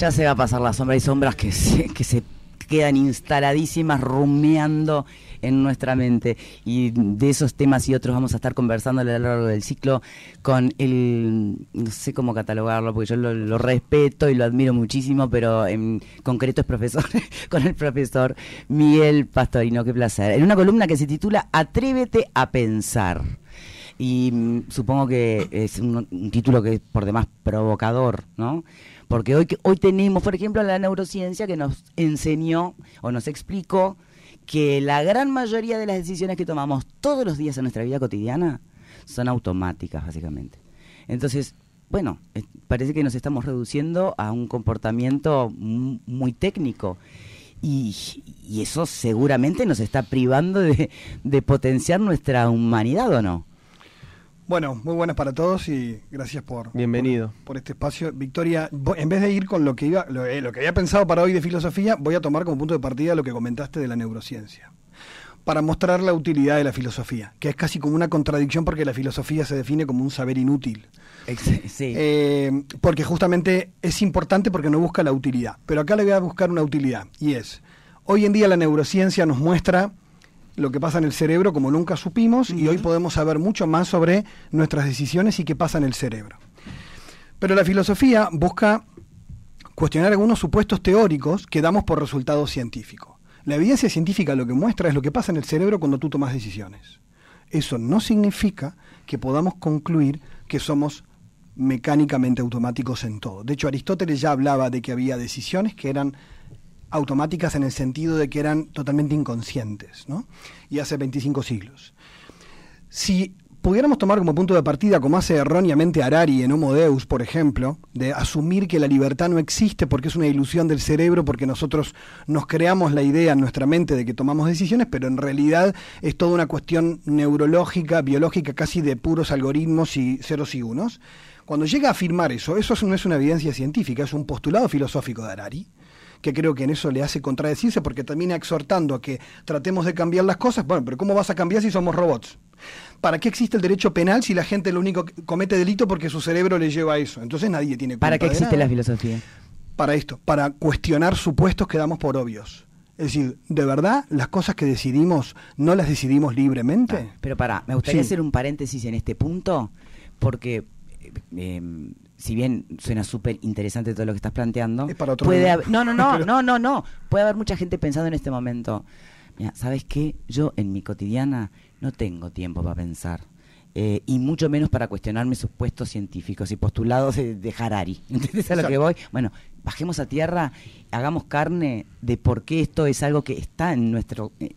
Ya se va a pasar la sombra. Hay sombras que se, que se quedan instaladísimas, rumiando en nuestra mente. Y de esos temas y otros vamos a estar conversando a lo largo del ciclo con el, no sé cómo catalogarlo, porque yo lo, respeto y lo admiro muchísimo, pero en concreto es profesor, con el profesor Miguel Pastorino, qué placer. En una columna que se titula Atrévete a pensar. Y mm, supongo que es un, un título que es por demás provocador, ¿no? Porque hoy, hoy tenemos, por ejemplo, la neurociencia que nos enseñó o nos explicó que la gran mayoría de las decisiones que tomamos todos los días en nuestra vida cotidiana son automáticas, básicamente. Entonces, bueno, parece que nos estamos reduciendo a un comportamiento muy técnico. Y, eso seguramente nos está privando de, de potenciar nuestra humanidad, ¿o no? Bueno, muy buenas para todos y gracias por, Bienvenido. por, este espacio. Victoria, en vez de ir con lo que iba, eh, lo, que había pensado para hoy de filosofía, voy a tomar como punto de partida lo que comentaste de la neurociencia. Para mostrar la utilidad de la filosofía, que es casi como una contradicción porque la filosofía se define como un saber inútil. Sí. Eh, porque justamente es importante porque no busca la utilidad. Pero acá le voy a buscar una utilidad y es, hoy en día la neurociencia nos muestra lo que pasa en el cerebro como nunca supimos y hoy podemos saber mucho más sobre nuestras decisiones y qué pasa en el cerebro. Pero la filosofía busca cuestionar algunos supuestos teóricos que damos por resultado científico. La evidencia científica lo que muestra es lo que pasa en el cerebro cuando tú tomas decisiones. Eso no significa que podamos concluir que somos mecánicamente automáticos en todo. De hecho, Aristóteles ya hablaba de que había decisiones que eran automáticas en el sentido de que eran totalmente inconscientes, ¿no? Y hace 25 siglos. Si pudiéramos tomar como punto de partida, como hace erróneamente Harari en Homo Deus, por ejemplo, de asumir que la libertad no existe porque es una ilusión del cerebro, porque nosotros nos creamos la idea en nuestra mente de que tomamos decisiones, pero en realidad es toda una cuestión neurológica, biológica, casi de puros algoritmos y ceros y unos. Cuando llega a afirmar eso, eso no es una evidencia científica, es un postulado filosófico de Harari que creo que en eso le hace contradecirse porque termina exhortando a que tratemos de cambiar las cosas. Bueno, pero ¿cómo vas a cambiar si somos robots? ¿Para qué existe el derecho penal si la gente lo único que comete delito porque su cerebro le lleva a eso? Entonces nadie tiene culpa ¿Para qué existe la filosofía? Para esto, para cuestionar supuestos que damos por obvios. Es decir, ¿de verdad las cosas que decidimos no las decidimos libremente? Ah, pero para, me gustaría hacer un paréntesis en este punto, porque eh, si bien suena súper interesante todo lo que estás planteando, puede haber, no, no, no, no, no, no, puede haber mucha gente pensando en este momento, mira, ¿sabes qué? Yo en mi cotidiana no tengo tiempo para pensar. Eh, y mucho menos para cuestionarme sus puestos científicos y postulados de, Harari. ¿Entiendes a lo que voy? Bueno, bajemos a tierra, hagamos carne de por qué esto es algo que está en nuestro, eh,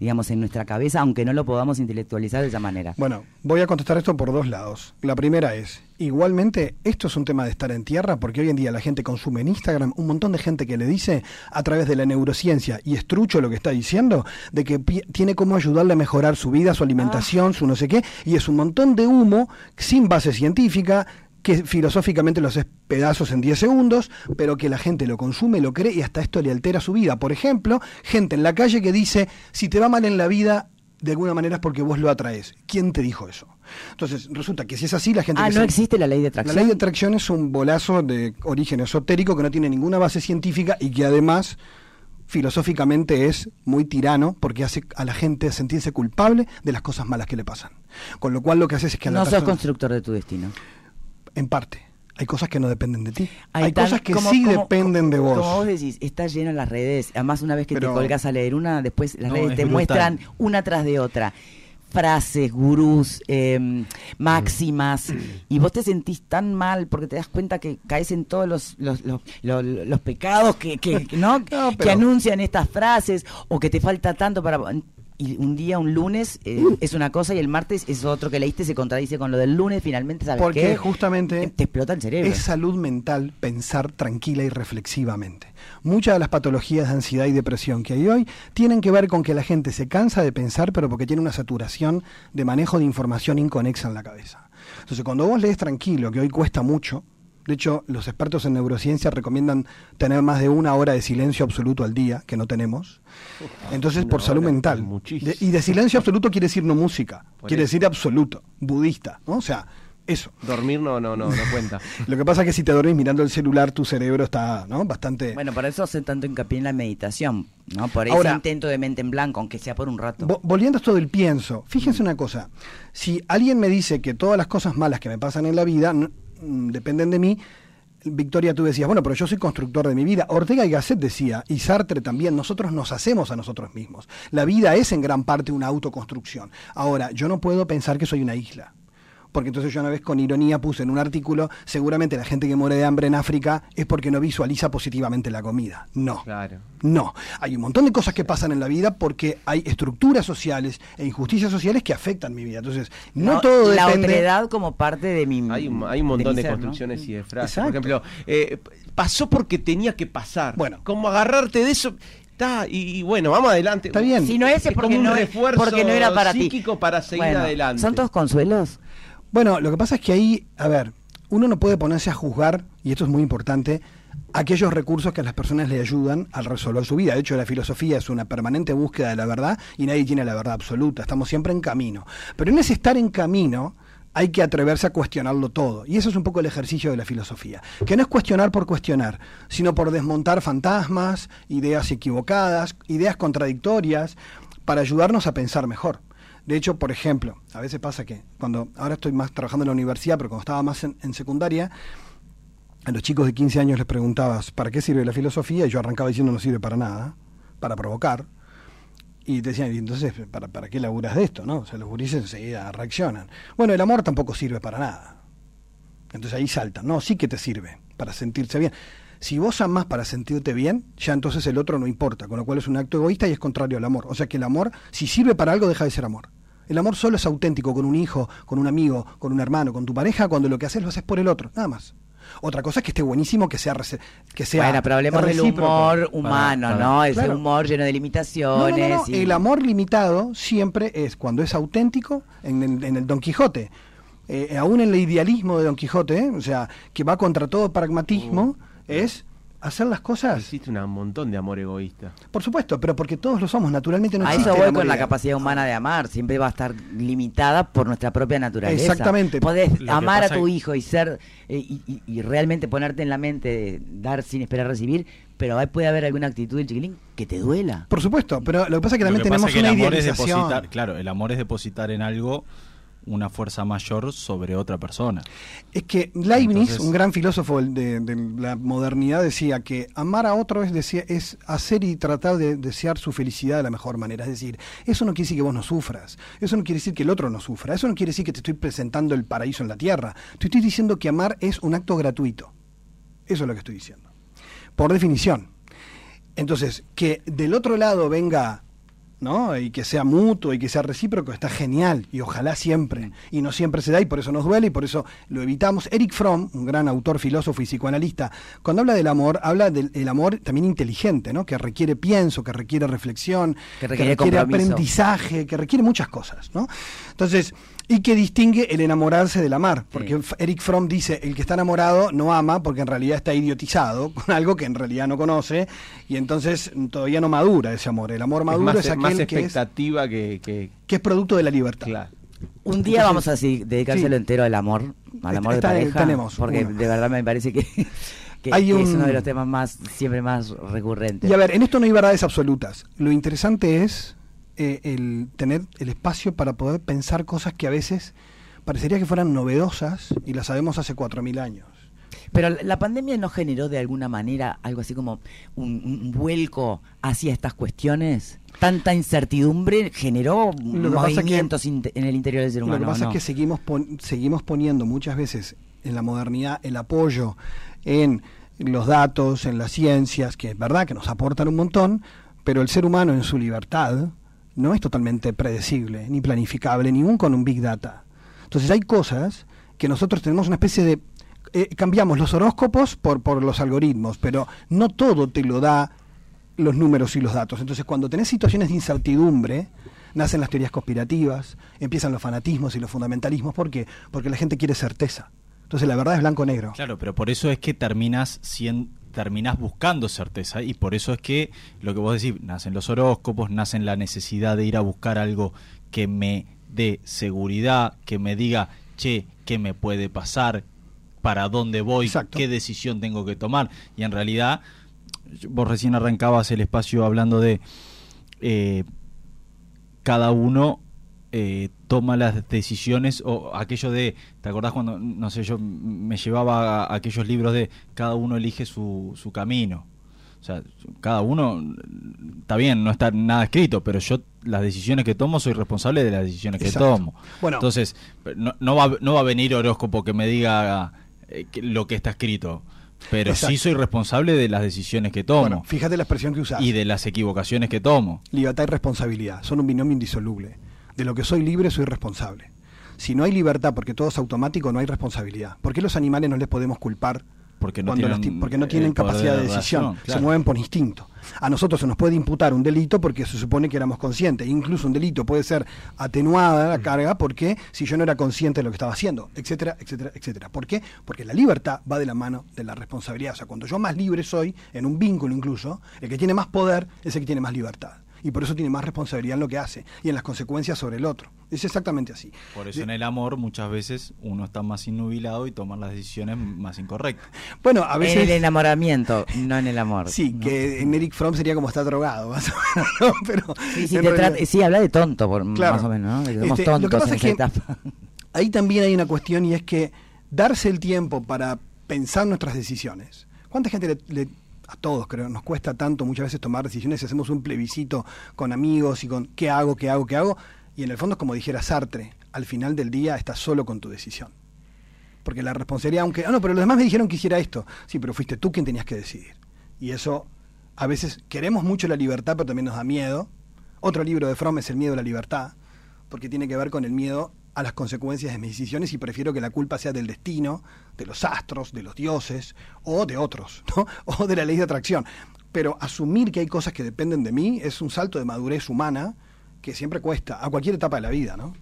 digamos, en nuestra cabeza, aunque no lo podamos intelectualizar de esa manera. Bueno, voy a contestar esto por dos lados. La primera es, igualmente, esto es un tema de estar en tierra, porque hoy en día la gente consume en Instagram un montón de gente que le dice, a través de la neurociencia, y estrucho lo que está diciendo, de que tiene cómo ayudarle a mejorar su vida, su alimentación, su no sé qué, y es un montón de humo sin base científica, que filosóficamente lo haces pedazos en 10 segundos, pero que la gente lo consume, lo cree y hasta esto le altera su vida. Por ejemplo, gente en la calle que dice, si te va mal en la vida, de alguna manera es porque vos lo atraes. ¿Quién te dijo eso? Entonces, resulta que si es así, la gente... Ah, no existe la ley de atracción. La ley de atracción es un bolazo de origen esotérico que no tiene ninguna base científica y que además filosóficamente es muy tirano porque hace a la gente sentirse culpable de las cosas malas que le pasan. Con lo cual lo que hace es que... A no sos constructor de tu destino en parte. Hay cosas que no dependen de ti. Hay, cosas que sí dependen de vos. Como vos decís, está lleno en las redes. Además, una vez que te colgas a leer una, después las redes te muestran una tras de otra frases, gurús, em, máximas, y vos te sentís tan mal porque te das cuenta que caes en todos los, los, los, pecados que, que, ¿no? que anuncian estas frases o que te falta tanto para y un día, un lunes, eh, es una cosa y el martes es otro que leíste, se contradice con lo del lunes, finalmente, ¿sabes Porque justamente te explota el cerebro. Es salud mental pensar tranquila y reflexivamente. Muchas de las patologías de ansiedad y depresión que hay hoy tienen que ver con que la gente se cansa de pensar, pero porque tiene una saturación de manejo de información inconexa en la cabeza. Entonces, cuando vos lees tranquilo, que hoy cuesta mucho, de hecho, los expertos en neurociencia recomiendan tener más de una hora de silencio absoluto al día, que no tenemos. Entonces, por salud mental. y de silencio absoluto quiere decir no música, quiere decir absoluto, budista, ¿no? O sea, Eso. Dormir no, no, no, no cuenta. Lo que pasa es que si te dormís mirando el celular, tu cerebro está, ¿no? Bastante. Bueno, por eso hace tanto hincapié en la meditación, ¿no? Por ese Ahora- intento de mente en blanco, aunque sea por un rato. Vo- Volviendo a esto del pienso, fíjense una cosa. Si alguien me dice que todas las cosas malas que me pasan en la vida mm, dependen de mí, Victoria, tú decías, bueno, pero yo soy constructor de mi vida. Ortega y Gasset decía, y Sartre también, nosotros nos hacemos a nosotros mismos. La vida es en gran parte una autoconstrucción. Ahora, yo no puedo pensar que soy una isla. Porque entonces yo una vez con ironía puse en un artículo, seguramente la gente que muere de hambre en África es porque no visualiza positivamente la comida. No. Claro. No, hay un montón de cosas que pasan en la vida porque hay estructuras sociales e injusticias sociales que afectan mi vida. Entonces, no, todo la depende. otredad como parte de mi Hay un, hay un montón de, ser, ¿no? construcciones y de frases. Exacto. Por ejemplo, eh, pasó porque tenía que pasar. Bueno. Como agarrarte de eso. Está, y, y bueno, vamos adelante. Está bien. Si no ese Es porque como un no, refuerzo porque no era para ti. psíquico para seguir Bueno, adelante. ¿Son todos consuelos? Bueno, lo que pasa es que ahí, a ver, uno no puede ponerse a juzgar, y esto es muy importante, aquellos recursos que a las personas le ayudan al resolver su vida. De hecho, la filosofía es una permanente búsqueda de la verdad y nadie tiene la verdad absoluta. Estamos siempre en camino. Pero en ese estar en camino hay que atreverse a cuestionarlo todo. Y eso es un poco el ejercicio de la filosofía. Que no es cuestionar por cuestionar, sino por desmontar fantasmas, ideas equivocadas, ideas contradictorias, para ayudarnos a pensar mejor. De hecho, por ejemplo, a veces pasa que cuando ahora estoy más trabajando en la universidad, pero cuando estaba más en, en secundaria, a los chicos de 15 años les preguntabas, ¿para qué sirve la filosofía? Y yo arrancaba diciendo no sirve para nada, para provocar. Y te decían, ¿y entonces para, para qué laburas de esto? no O sea, los gurises enseguida reaccionan. Bueno, el amor tampoco sirve para nada. Entonces ahí saltan. No, sí que te sirve para sentirse bien. Si vos amás para sentirte bien, ya entonces el otro no importa, con lo cual es un acto egoísta y es contrario al amor. O sea que el amor, si sirve para algo, deja de ser amor. El amor solo es auténtico con un hijo, con un amigo, con un hermano, con tu pareja, cuando lo que haces lo haces por el otro, nada más. Otra cosa es que esté buenísimo, que sea, que sea bueno, pero hablemos del humor humano, Para- ¿no? Ese Claro. humor lleno de limitaciones. no, no, no. y- El amor limitado siempre es cuando es auténtico en el, en el Don Quijote. Eh, aún en el idealismo de Don Quijote, ¿eh? o sea, que va contra todo pragmatismo, es hacer las cosas. Existe un montón de amor egoísta. Por supuesto, pero porque todos lo somos, naturalmente no a existe eso voy con la capacidad humana de amar. Siempre va a estar limitada por nuestra propia naturaleza. Exactamente. Podés amar a tu hijo y ser eh, y, y- y realmente ponerte en la mente de dar sin esperar recibir, pero ahí puede haber alguna actitud del chiquilín que te duela. Por supuesto, pero lo que pasa es que Lo también que tenemos es que una el amor es depositar, claro, el amor es depositar en algo una fuerza mayor sobre otra persona. Es que Leibniz, Entonces- un gran filósofo de, de la modernidad, decía que amar a otro es, es hacer y tratar de desear su felicidad de la mejor manera. Es decir, eso no quiere decir que vos no sufras, eso no quiere decir que el otro no sufra, eso no quiere decir que te estoy presentando el paraíso en la tierra. Te estoy diciendo que amar es un acto gratuito. Eso es lo que estoy diciendo. Por definición. Entonces, que del otro lado venga, ¿no? Y que sea mutuo y que sea recíproco, está genial. Y ojalá siempre. Y no siempre se da y por eso nos duele y por eso lo evitamos. Eric Fromm, un gran autor, filósofo y psicoanalista, cuando habla del amor, habla del el amor también inteligente, ¿no? Que requiere pienso, que requiere reflexión, Que requiere compromiso. aprendizaje, que requiere muchas cosas, ¿no? Entonces, y que distingue el enamorarse del amar, porque F- Eric Fromm dice, el que está enamorado no ama porque en realidad está idiotizado con algo que en realidad no conoce y entonces todavía no madura ese amor. El amor maduro es es, más, aquel más que, es, expectativa que, que- que es producto de la libertad. Claro. Un día Entonces, vamos a si- dedicárselo sí. entero al amor, al amor Está- de pareja, tenemos porque uno. de verdad me parece que, que- Hay que es un- uno de los temas más siempre más recurrentes. Y a ver, en esto no hay verdades absolutas. Lo interesante es eh, el tener el espacio para poder pensar cosas que a veces parecería que fueran novedosas y las sabemos hace 4.000 años. Pero la- pandemia no generó de alguna manera algo así como un, un vuelco hacia estas cuestiones. Tanta incertidumbre generó Lo que que- movimientos inte- en el interior del ser humano. Lo que pasa ¿no? es que seguimos, pon- seguimos poniendo muchas veces en la modernidad el apoyo en los datos, en las ciencias, que es verdad que nos aportan un montón, pero el ser humano en su libertad no es totalmente predecible, ni planificable, ni aún con un big data. Entonces hay cosas que nosotros tenemos una especie de... eh, cambiamos los horóscopos por, por los algoritmos, pero no todo te lo da los números y los datos. Entonces, cuando tenés situaciones de incertidumbre, nacen las teorías conspirativas, empiezan los fanatismos y los fundamentalismos. ¿Por qué? Porque la gente quiere certeza. Entonces, la verdad es blanco-negro. Claro, pero por eso es que terminas sien- terminás buscando certeza y por eso es que lo que vos decís, nacen los horóscopos, nacen la necesidad de ir a buscar algo que me dé seguridad, que me diga che, ¿qué me puede pasar? ¿Para dónde voy? Exacto. ¿Qué decisión tengo que tomar? Y en realidad, vos recién arrancabas el espacio hablando de eh, cada uno eh, toma las decisiones o aquello de, ¿te acordás cuando, no sé, yo me llevaba a aquellos libros de cada uno elige su, su camino? O sea, cada uno, está bien, no está nada escrito, pero yo las decisiones que tomo soy responsable de las decisiones que tomo. Bueno. Entonces, no, no, va, no va a venir horóscopo que me diga eh, que- lo que está escrito, pero sí soy responsable de las decisiones que tomo Bueno, fíjate la expresión que usás. y de las equivocaciones que tomo. Libertad y responsabilidad son un binomio indisoluble. De lo que soy libre, soy responsable. Si no hay libertad porque todo es automático, no hay responsabilidad. ¿Por qué los animales no les podemos culpar? Porque no cuando tienen porque no tienen capacidad de de decisión, razón, se mueven por instinto. A nosotros se nos puede imputar un delito porque se supone que éramos conscientes. Incluso un delito puede ser atenuada la carga porque si yo no era consciente de lo que estaba haciendo, etcétera, etcétera, etcétera. ¿Por qué? Porque la libertad va de la mano de la responsabilidad. O sea, cuando yo más libre soy, en un vínculo incluso, el que tiene más poder es el que tiene más libertad. Y por eso tiene más responsabilidad en lo que hace y en las consecuencias sobre el otro. Es exactamente así. Por eso De- en el amor muchas veces uno está más innubilado y toma las decisiones más incorrectas. Bueno, a veces... En el enamoramiento, no en el amor. Sí, ¿no? que en Eric Fromm sería como estar drogado, más o menos, ¿no? Pero Sí, realidad- habla de tonto, por, Claro. más o menos, ¿no? Somos Este, lo que tontos pasa en es que- esa etapa. ahí también hay una cuestión y es que darse el tiempo para pensar nuestras decisiones. ¿Cuánta gente le, le- a todos creo, nos cuesta tanto muchas veces tomar decisiones hacemos un plebiscito con amigos y con qué hago, qué hago, qué hago? Y en el fondo es como dijera Sartre, al final del día estás solo con tu decisión. Porque la responsabilidad, aunque, ah, no, pero los demás me dijeron que hiciera esto. Sí, pero fuiste tú quien tenías que decidir. Y eso, a veces queremos mucho la libertad, pero también nos da miedo. Otro libro de Fromm es El miedo a la libertad, porque tiene que ver con el miedo a las consecuencias de mis decisiones y prefiero que la culpa sea del destino, de los astros, de los dioses o de otros, ¿no? O de la ley de atracción. Pero asumir que hay cosas que dependen de mí es un salto de madurez humana que siempre cuesta, a cualquier etapa de la vida, ¿no?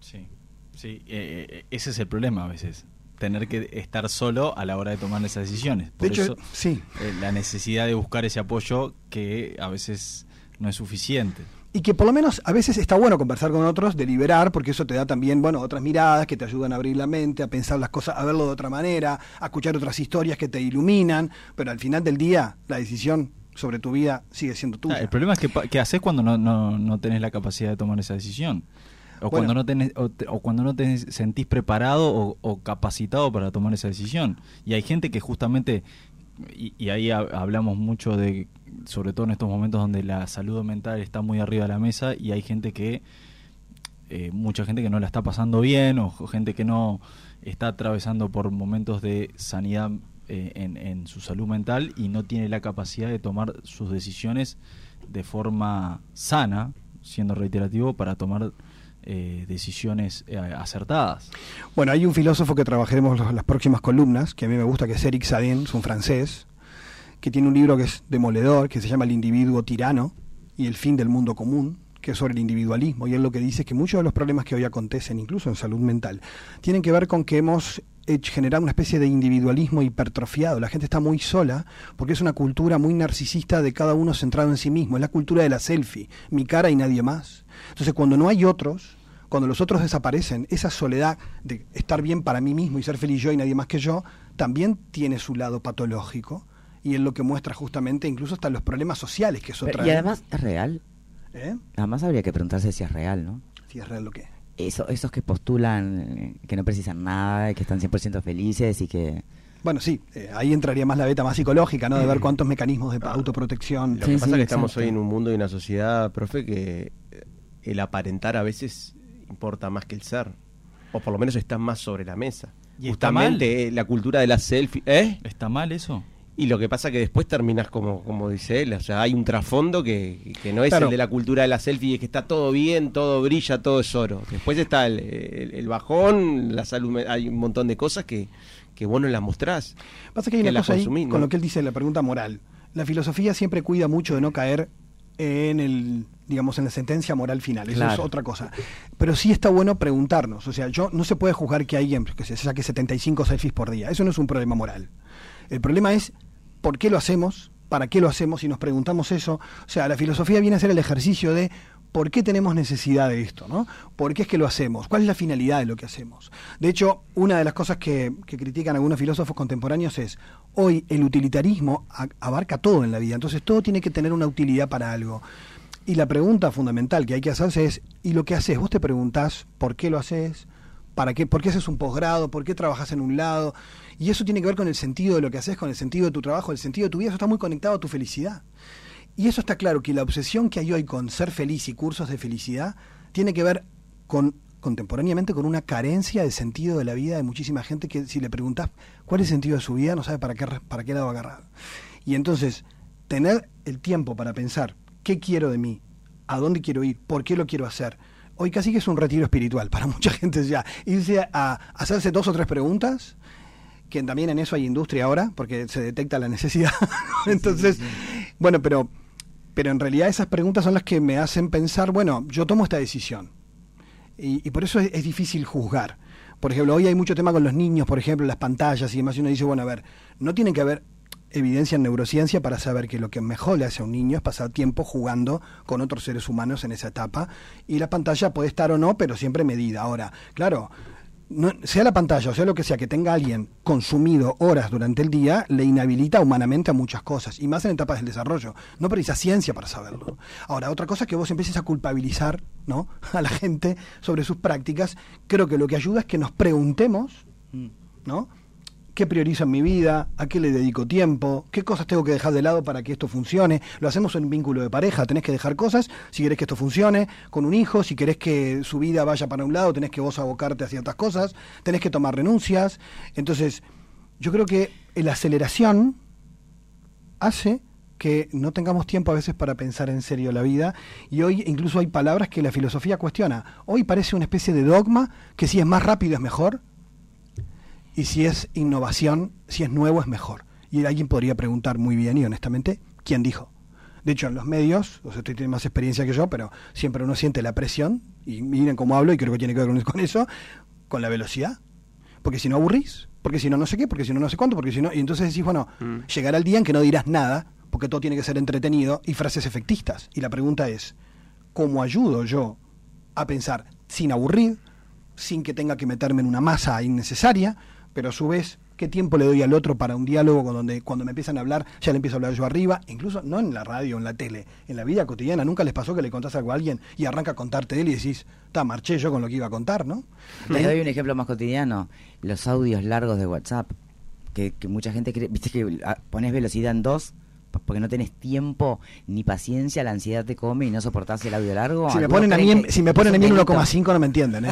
Sí, sí, eh, eh, ese es el problema a veces, tener que estar solo a la hora de tomar esas decisiones. Por de hecho, eso sí. eh, la necesidad de buscar ese apoyo que a veces no es suficiente. Y que por lo menos a veces está bueno conversar con otros, deliberar, porque eso te da también, bueno, otras miradas que te ayudan a abrir la mente, a pensar las cosas, a verlo de otra manera, a escuchar otras historias que te iluminan, pero al final del día la decisión sobre tu vida sigue siendo tuya. Ah, el problema es que, haces cuando no, no, no tenés la capacidad de tomar esa decisión. O Bueno. cuando no tenés, o, te- o cuando no te sentís preparado o, o capacitado para tomar esa decisión. Y hay gente que justamente, y, y ahí ha- hablamos mucho de, sobre todo en estos momentos donde la salud mental está muy arriba de la mesa y hay gente que, eh, mucha gente que no la está pasando bien o gente que no está atravesando por momentos de sanidad eh, en, su salud mental y no tiene la capacidad de tomar sus decisiones de forma sana, siendo reiterativo, para tomar eh, decisiones eh, acertadas. Bueno, hay un filósofo que trabajaremos las próximas columnas, que a mí me gusta, que es Eric Sadin, es un francés, que tiene un libro que es demoledor, que se llama El individuo tirano y el fin del mundo común, que es sobre el individualismo. Y él lo que dice es que muchos de los problemas que hoy acontecen, incluso en salud mental, tienen que ver con que hemos generado una especie de individualismo hipertrofiado. La gente está muy sola porque es una cultura muy narcisista de cada uno centrado en sí mismo. Es la cultura de la selfie, mi cara y nadie más. Entonces, cuando no hay otros, cuando los otros desaparecen, esa soledad de estar bien para mí mismo y ser feliz yo y nadie más que yo, también tiene su lado patológico. Y es lo que muestra justamente incluso hasta los problemas sociales que eso Pero- trae. y además es real. ¿Eh? Además habría que preguntarse si es real, ¿no? Si es real lo que. Eso, esos que postulan eh, que no precisan nada, que están 100% felices y que... Bueno, sí, eh, ahí entraría más la beta más psicológica, ¿no? De ver cuántos mecanismos de autoprotección. Lo Sí, que pasa sí, es que estamos hoy en un mundo y una sociedad, profe, que eh, el aparentar a veces importa más que el ser. O por lo menos está más sobre la mesa. Y está Justamente eh, la cultura de la selfie. ¿Eh? ¿Está mal eso? Y lo que pasa que después terminas como, como dice él, o sea, hay un trasfondo que, que no es Claro. el de la cultura de la selfie, es que está todo bien, todo brilla, todo es oro. Después está el, el- el bajón, la salud, hay un montón de cosas que, que vos no las mostrás. Pasa que hay que una cosa ahí con lo que él dice, la pregunta moral. La filosofía siempre cuida mucho de no caer en el digamos en la sentencia moral final eso es otra cosa pero sí está bueno preguntarnos o sea yo no se puede juzgar que alguien que se saque 75 selfies por día eso no es un problema moral el problema es por qué lo hacemos para qué lo hacemos y nos preguntamos eso o sea la filosofía viene a ser el ejercicio de ¿por qué tenemos necesidad de esto? ¿no? ¿Por qué es que lo hacemos? ¿Cuál es la finalidad de lo que hacemos? De hecho, una de las cosas que, critican algunos filósofos contemporáneos es, hoy el utilitarismo abarca todo en la vida, entonces todo tiene que tener una utilidad para algo. Y la pregunta fundamental que hay que hacerse es, ¿y lo que haces? Vos te preguntás, ¿por qué lo haces? ¿Para qué? ¿Por qué haces un posgrado? ¿Por qué trabajas en un lado? Y eso tiene que ver con el sentido de lo que haces, con el sentido de tu trabajo, el sentido de tu vida. Eso está muy conectado a tu felicidad. Y eso está claro, que la obsesión que hay hoy con ser feliz y cursos de felicidad tiene que ver con contemporáneamente con una carencia de sentido de la vida de muchísima gente que si le preguntas cuál es el sentido de su vida no sabe para qué, para qué lado agarrar. Y entonces, tener el tiempo para pensar qué quiero de mí, a dónde quiero ir, por qué lo quiero hacer. Hoy casi que es un retiro espiritual para mucha gente ya. Irse a hacerse dos o tres preguntas, que también en eso hay industria ahora, porque se detecta la necesidad. Entonces, bueno, pero, pero en realidad esas preguntas son las que me hacen pensar, bueno, yo tomo esta decisión. Y, y por eso es, es difícil juzgar. Por ejemplo, hoy hay mucho tema con los niños, por ejemplo, las pantallas y demás, y uno dice, bueno, a ver, no tiene que haber evidencia en neurociencia para saber que lo que mejor le hace a un niño es pasar tiempo jugando con otros seres humanos en esa etapa, y la pantalla puede estar o no, pero siempre medida. Ahora, claro, sea la pantalla o sea lo que sea que tenga alguien consumido horas durante el día, le inhabilita humanamente a muchas cosas, y más en etapas del desarrollo. No precisa ciencia para saberlo. Ahora, otra cosa es que vos empieces a culpabilizar ¿no? a la gente sobre sus prácticas. Creo que lo que ayuda es que nos preguntemos, ¿no? ¿Qué priorizo en mi vida? ¿A qué le dedico tiempo? ¿Qué cosas tengo que dejar de lado para que esto funcione? Lo hacemos en un vínculo de pareja, tenés que dejar cosas si querés que esto funcione, con un hijo, si querés que su vida vaya para un lado, tenés que vos abocarte a ciertas cosas, tenés que tomar renuncias. Entonces, yo creo que la aceleración hace que no tengamos tiempo a veces para pensar en serio la vida y hoy incluso hay palabras que la filosofía cuestiona. Hoy parece una especie de dogma que si es más rápido es mejor y si es innovación, si es nuevo es mejor. Y alguien podría preguntar muy bien y honestamente, ¿quién dijo? De hecho, en los medios, o sea, usted tiene más experiencia que yo, pero siempre uno siente la presión, y miren cómo hablo, y creo que tiene que ver con- eso, con la velocidad. Porque si no aburrís, porque si no no sé qué, porque si no no sé cuánto, porque si no... Y entonces decís, bueno, Mm. llegará el día en que no dirás nada, porque todo tiene que ser entretenido, y frases efectistas. Y la pregunta es, ¿cómo ayudo yo a pensar sin aburrir, sin que tenga que meterme en una masa innecesaria, pero a su vez, ¿qué tiempo le doy al otro para un diálogo con donde cuando me empiezan a hablar, ya le empiezo a hablar yo arriba, incluso no en la radio, en la tele, en la vida cotidiana, nunca les pasó que le contás algo a alguien y arranca a contarte él y decís, ta, marché yo con lo que iba a contar, ¿no? Les doy un ejemplo más cotidiano, los audios largos de WhatsApp, que, que mucha gente cree, viste que ah, pones velocidad en dos porque no tenés tiempo ni paciencia, la ansiedad te come y no soportás el audio largo. Si me Algunos ponen a mí, en- si me ponen a mí en delito. 1,5 no me entienden.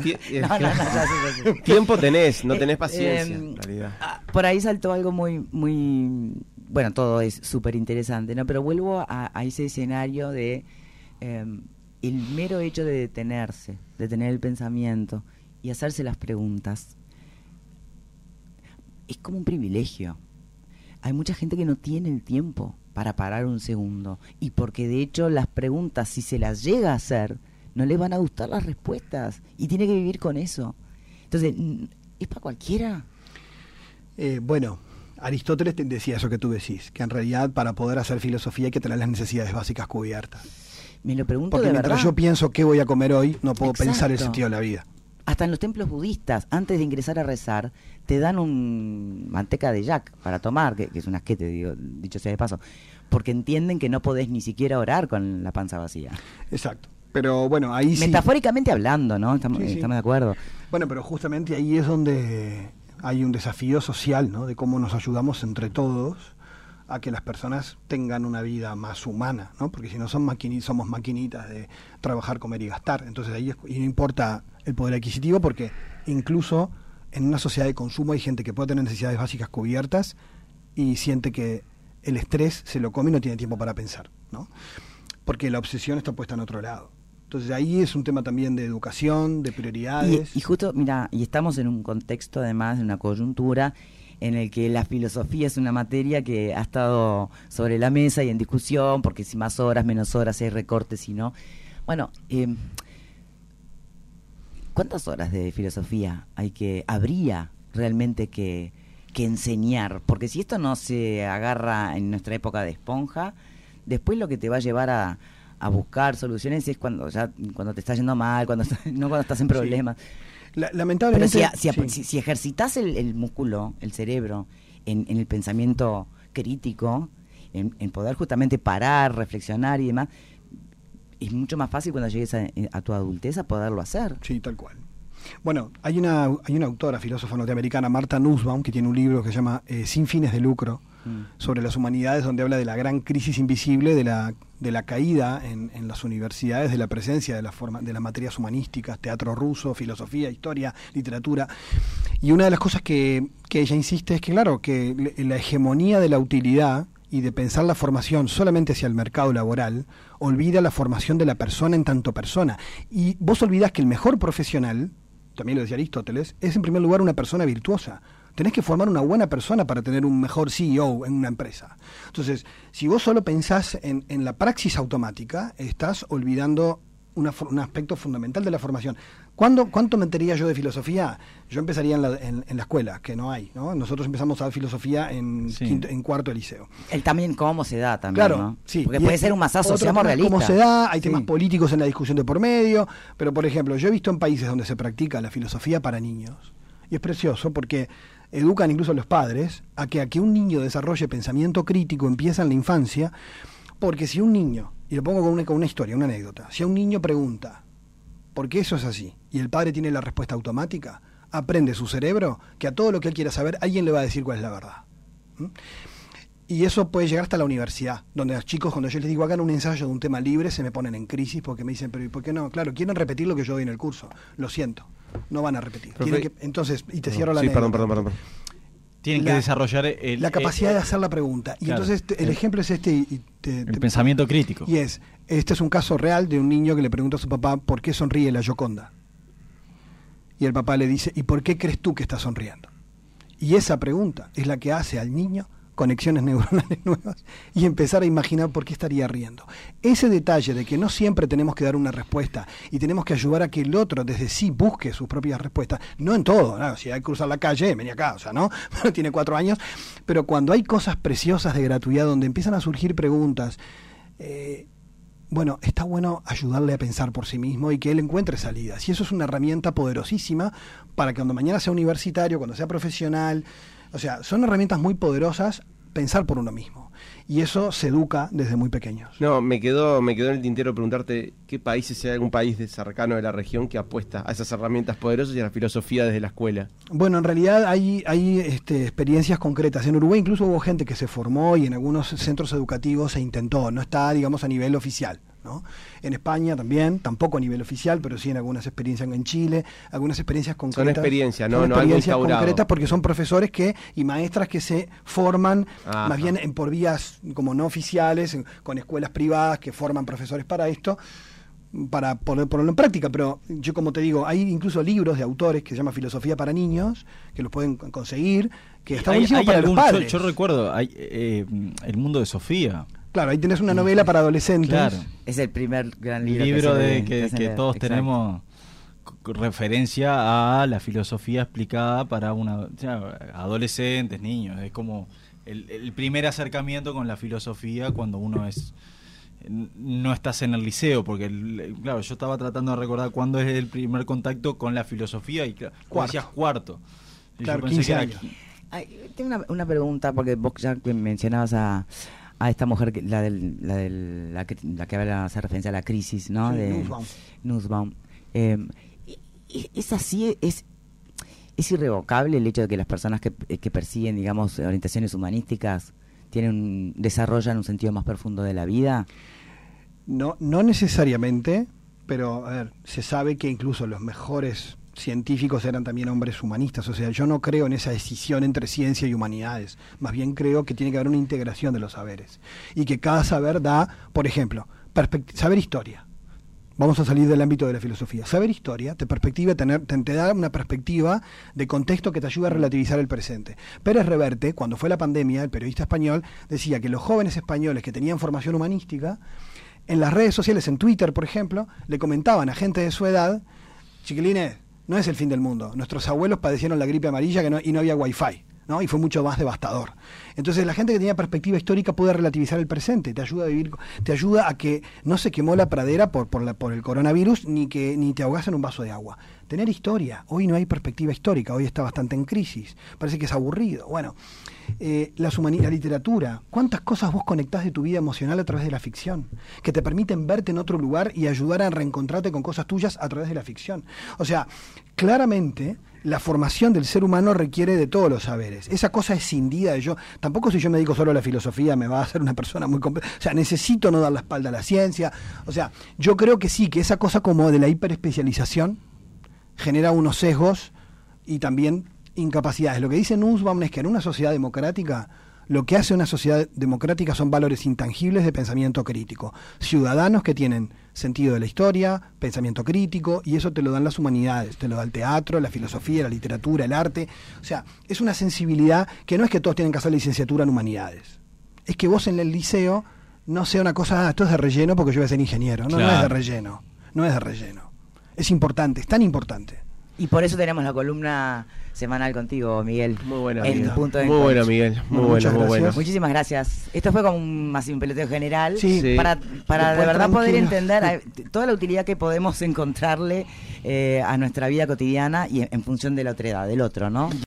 Tiempo tenés, no tenés Eh, paciencia, eh, en realidad. ah, Por ahí saltó algo muy, muy, bueno, todo es súper interesante, ¿no? Pero vuelvo a, a ese escenario de eh, el mero hecho de detenerse, de tener el pensamiento y hacerse las preguntas. Es como un privilegio. Hay mucha gente que no tiene el tiempo para parar un segundo y porque de hecho las preguntas, si se las llega a hacer, no le van a gustar las respuestas y tiene que vivir con eso. Entonces, ¿es para cualquiera? Eh, bueno, Aristóteles te decía eso que tú decís, que en realidad para poder hacer filosofía hay que tener las necesidades básicas cubiertas. Me lo pregunto Porque de mientras verdad. yo pienso qué voy a comer hoy, no puedo Exacto. pensar el sentido de la vida. Hasta en los templos budistas, antes de ingresar a rezar, te dan un manteca de yak para tomar, que, que es un asquete, digo, dicho sea de paso, porque entienden que no podés ni siquiera orar con la panza vacía. Exacto. Pero bueno, ahí sí. Metafóricamente hablando, ¿no? Estamos, Sí, sí. estamos de acuerdo. Bueno, pero justamente ahí es donde hay un desafío social, ¿no? De cómo nos ayudamos entre todos a que las personas tengan una vida más humana, ¿no? Porque si no son maquini- somos maquinitas de trabajar, comer y gastar. Entonces ahí es- y no importa el poder adquisitivo porque incluso en una sociedad de consumo hay gente que puede tener necesidades básicas cubiertas y siente que el estrés se lo come y no tiene tiempo para pensar, ¿no? Porque la obsesión está puesta en otro lado. Entonces ahí es un tema también de educación, de Y, prioridades. y justo, mira, y estamos en un contexto además, de una coyuntura en el que la filosofía es una materia que ha estado sobre la mesa y en discusión, porque si más horas, menos horas, si hay recortes, si no. Bueno, eh, ¿cuántas horas de filosofía hay que, habría realmente que, que enseñar? Porque si esto no se agarra en nuestra época de esponja, después lo que te va a llevar a, a buscar soluciones es cuando ya cuando te está yendo mal, cuando está- no cuando estás en problemas. La- Pero lamentablemente. si, si, sí. si- si ejercitas el, el músculo, el cerebro, en, en el pensamiento crítico, en, en poder justamente parar, reflexionar y demás, es mucho más fácil cuando llegues a, a tu adultez a poderlo hacer. Sí, tal cual. Bueno, hay una, hay una autora, filósofa norteamericana, Marta Nussbaum, que tiene un libro que se llama eh, Sin fines de lucro, Mm. sobre las humanidades, donde habla de la gran crisis invisible de la, de la caída en, en las universidades de la presencia de, la forma, de las materias humanísticas, teatro ruso, filosofía, historia, literatura. Y una de las cosas que, que ella insiste es que, claro, que la hegemonía de la utilidad y de pensar la formación solamente hacia el mercado laboral, olvida la formación de la persona en tanto persona. Y vos olvidás que el mejor profesional, también lo decía Aristóteles, es en primer lugar una persona virtuosa. Tenés que formar una buena persona para tener un mejor CEO en una empresa. Entonces, si vos solo pensás en, en la praxis automática, estás olvidando una un aspecto fundamental de la formación. ¿Cuándo, ¿Cuánto metería yo de filosofía? Yo empezaría en la, en, en la escuela, que no hay. ¿no? Nosotros empezamos a dar filosofía en, Sí. quinto- en cuarto de liceo. El también cómo se da también, Claro, ¿no? sí. Porque Y puede ser un masazo, seamos realistas. Cómo se da, hay Sí. temas políticos en la discusión de por medio, pero por ejemplo, yo he visto en países donde se practica la filosofía para niños, y es precioso porque educan incluso a los padres a que, a que un niño desarrolle pensamiento crítico empieza en la infancia, porque si un niño, y lo pongo con una, con una historia, una anécdota, si un niño pregunta, ¿por qué eso es así? Y el padre tiene la respuesta automática, aprende su cerebro que a todo lo que él quiera saber, alguien le va a decir cuál es la verdad. ¿Mm? Y eso puede llegar hasta la universidad, donde los chicos, cuando yo les digo hagan un ensayo de un tema libre, se me ponen en crisis porque me dicen, pero ¿y por qué no? Claro, quieren repetir lo que yo doy en el curso. Lo siento, no van a repetir. Tienen que- entonces, y te cierro la Sí, perdón, perdón, perdón. perdón. Tienen La- que desarrollar el, La capacidad el- de hacer la pregunta. Y claro, entonces el, el- ejemplo es este y, y te- el te- pensamiento crítico. y es, este es un caso real de un niño que le pregunta a su papá por qué sonríe la Yoconda. Y el papá le dice, ¿y por qué crees tú que está sonriendo? Y esa pregunta es la que hace al niño conexiones neuronales nuevas y empezar a imaginar por qué estaría riendo. Ese detalle de que no siempre tenemos que dar una respuesta y tenemos que ayudar a que el otro desde sí busque sus propias respuestas, no en todo, ¿no? si hay que cruzar la calle, vení acá, o sea, ¿no? Tiene cuatro años, pero cuando hay cosas preciosas de gratuidad donde empiezan a surgir preguntas, eh, bueno, está bueno ayudarle a pensar por sí mismo y que él encuentre salidas. Y eso es una herramienta poderosísima para que cuando mañana sea universitario, cuando sea profesional, o sea, son herramientas muy poderosas pensar por uno mismo. Y eso se educa desde muy pequeños. No, me quedó, me quedó en el tintero preguntarte qué países, si hay algún país de cercano de la región que apuesta a esas herramientas poderosas y a la filosofía desde la escuela. Bueno, en realidad hay, hay este, experiencias concretas. En Uruguay incluso hubo gente que se formó y en algunos centros educativos se intentó. No está, digamos, a nivel oficial. ¿No? En España también, tampoco a nivel oficial, pero sí en algunas experiencias en Chile, algunas experiencias concretas. experiencias, no- Son no algo experiencias concretas porque son profesores que y maestras que se forman Ajá. más bien en, por vías como no oficiales, en- con escuelas privadas que forman profesores para esto para poner, ponerlo en práctica, pero yo como te digo, hay incluso libros de autores que se llama Filosofía para Niños, que los pueden conseguir, que está buenísimo hay para algún- los yo- padres. Yo, recuerdo, hay, eh, El mundo de Sofía. Claro, ahí tenés una novela para adolescentes. Claro. Es el primer gran libro, libro que, de que, que lee. todos Exacto. tenemos referencia a la filosofía explicada para una adolescentes, niños. Es como el, el primer acercamiento con la filosofía cuando uno es no estás en el liceo, porque el- claro, yo estaba tratando de recordar cuándo es el primer contacto con la filosofía y claro, Cuarto. decías cuarto. Y yo Claro, pensé 15 que era años. Ay, tengo una, una pregunta, porque vos ya que mencionabas a, a esta mujer, la, del, la, del, la, que, la que habla, hace referencia a la crisis, ¿no? Sí, de Nussbaum. Eh, y- ¿Es así? ¿Es, ¿Es irrevocable el hecho de que las personas que, que persiguen, digamos, orientaciones humanísticas tienen desarrollan un sentido más profundo de la vida? No, no necesariamente, pero a ver, se sabe que incluso los mejores científicos eran también hombres humanistas. O sea, yo no creo en esa decisión entre ciencia y humanidades. Más bien creo que tiene que haber una integración de los saberes. Y que cada saber da, por ejemplo, saber historia. Vamos a salir del ámbito de la filosofía. Saber historia te, perspectiva, tener, te, te da una perspectiva de contexto que te ayuda a relativizar el presente. Pérez Reverte, cuando fue la pandemia, el periodista español, decía que los jóvenes españoles que tenían formación humanística, en las redes sociales, en Twitter, por ejemplo, le comentaban a gente de su edad, chiquilines, no es el fin del mundo. Nuestros abuelos padecieron la gripe amarilla que no, y no había wifi. ¿no? Y fue mucho más devastador. Entonces la gente que tenía perspectiva histórica puede relativizar el presente, te ayuda a vivir, te ayuda a que no se quemó la pradera por, por, la, por el coronavirus ni que ni te ahogas en un vaso de agua. Tener historia. Hoy no hay perspectiva histórica, hoy está bastante en crisis. Parece que es aburrido. Bueno, eh, las la literatura. ¿Cuántas cosas vos conectás de tu vida emocional a través de la ficción? Que te permiten verte en otro lugar y ayudar a reencontrarte con cosas tuyas a través de la ficción. O sea, claramente la formación del ser humano requiere de todos los saberes. Esa cosa escindida de yo. Tampoco si yo me dedico solo a la filosofía me va a hacer una persona muy completa. O sea, necesito no dar la espalda a la ciencia. O sea, yo creo que sí, que esa cosa como de la hiperespecialización genera unos sesgos y también incapacidades. Lo que dice Nussbaum es que en una sociedad democrática lo que hace una sociedad democrática son valores intangibles de pensamiento crítico. Ciudadanos que tienen sentido de la historia, pensamiento crítico, y eso te lo dan las humanidades, te lo da el teatro, la filosofía, la literatura, el arte. O sea, es una sensibilidad que no es que todos tienen que hacer licenciatura en humanidades. Es que vos en el liceo no sea una cosa, ah, esto es de relleno porque yo voy a ser ingeniero. No, no es de relleno. No es de relleno. Es importante, es tan importante. Y por eso tenemos la columna semanal contigo, Miguel. Muy buena, en Miguel. punto de muy bueno, Miguel. Muy bueno, muy bueno. Muchísimas gracias. Esto fue como un, más un peloteo general Sí. Sí. para, para de verdad poder entender toda la utilidad que podemos encontrarle eh, a nuestra vida cotidiana y en, en función de la otra edad, del otro, ¿no?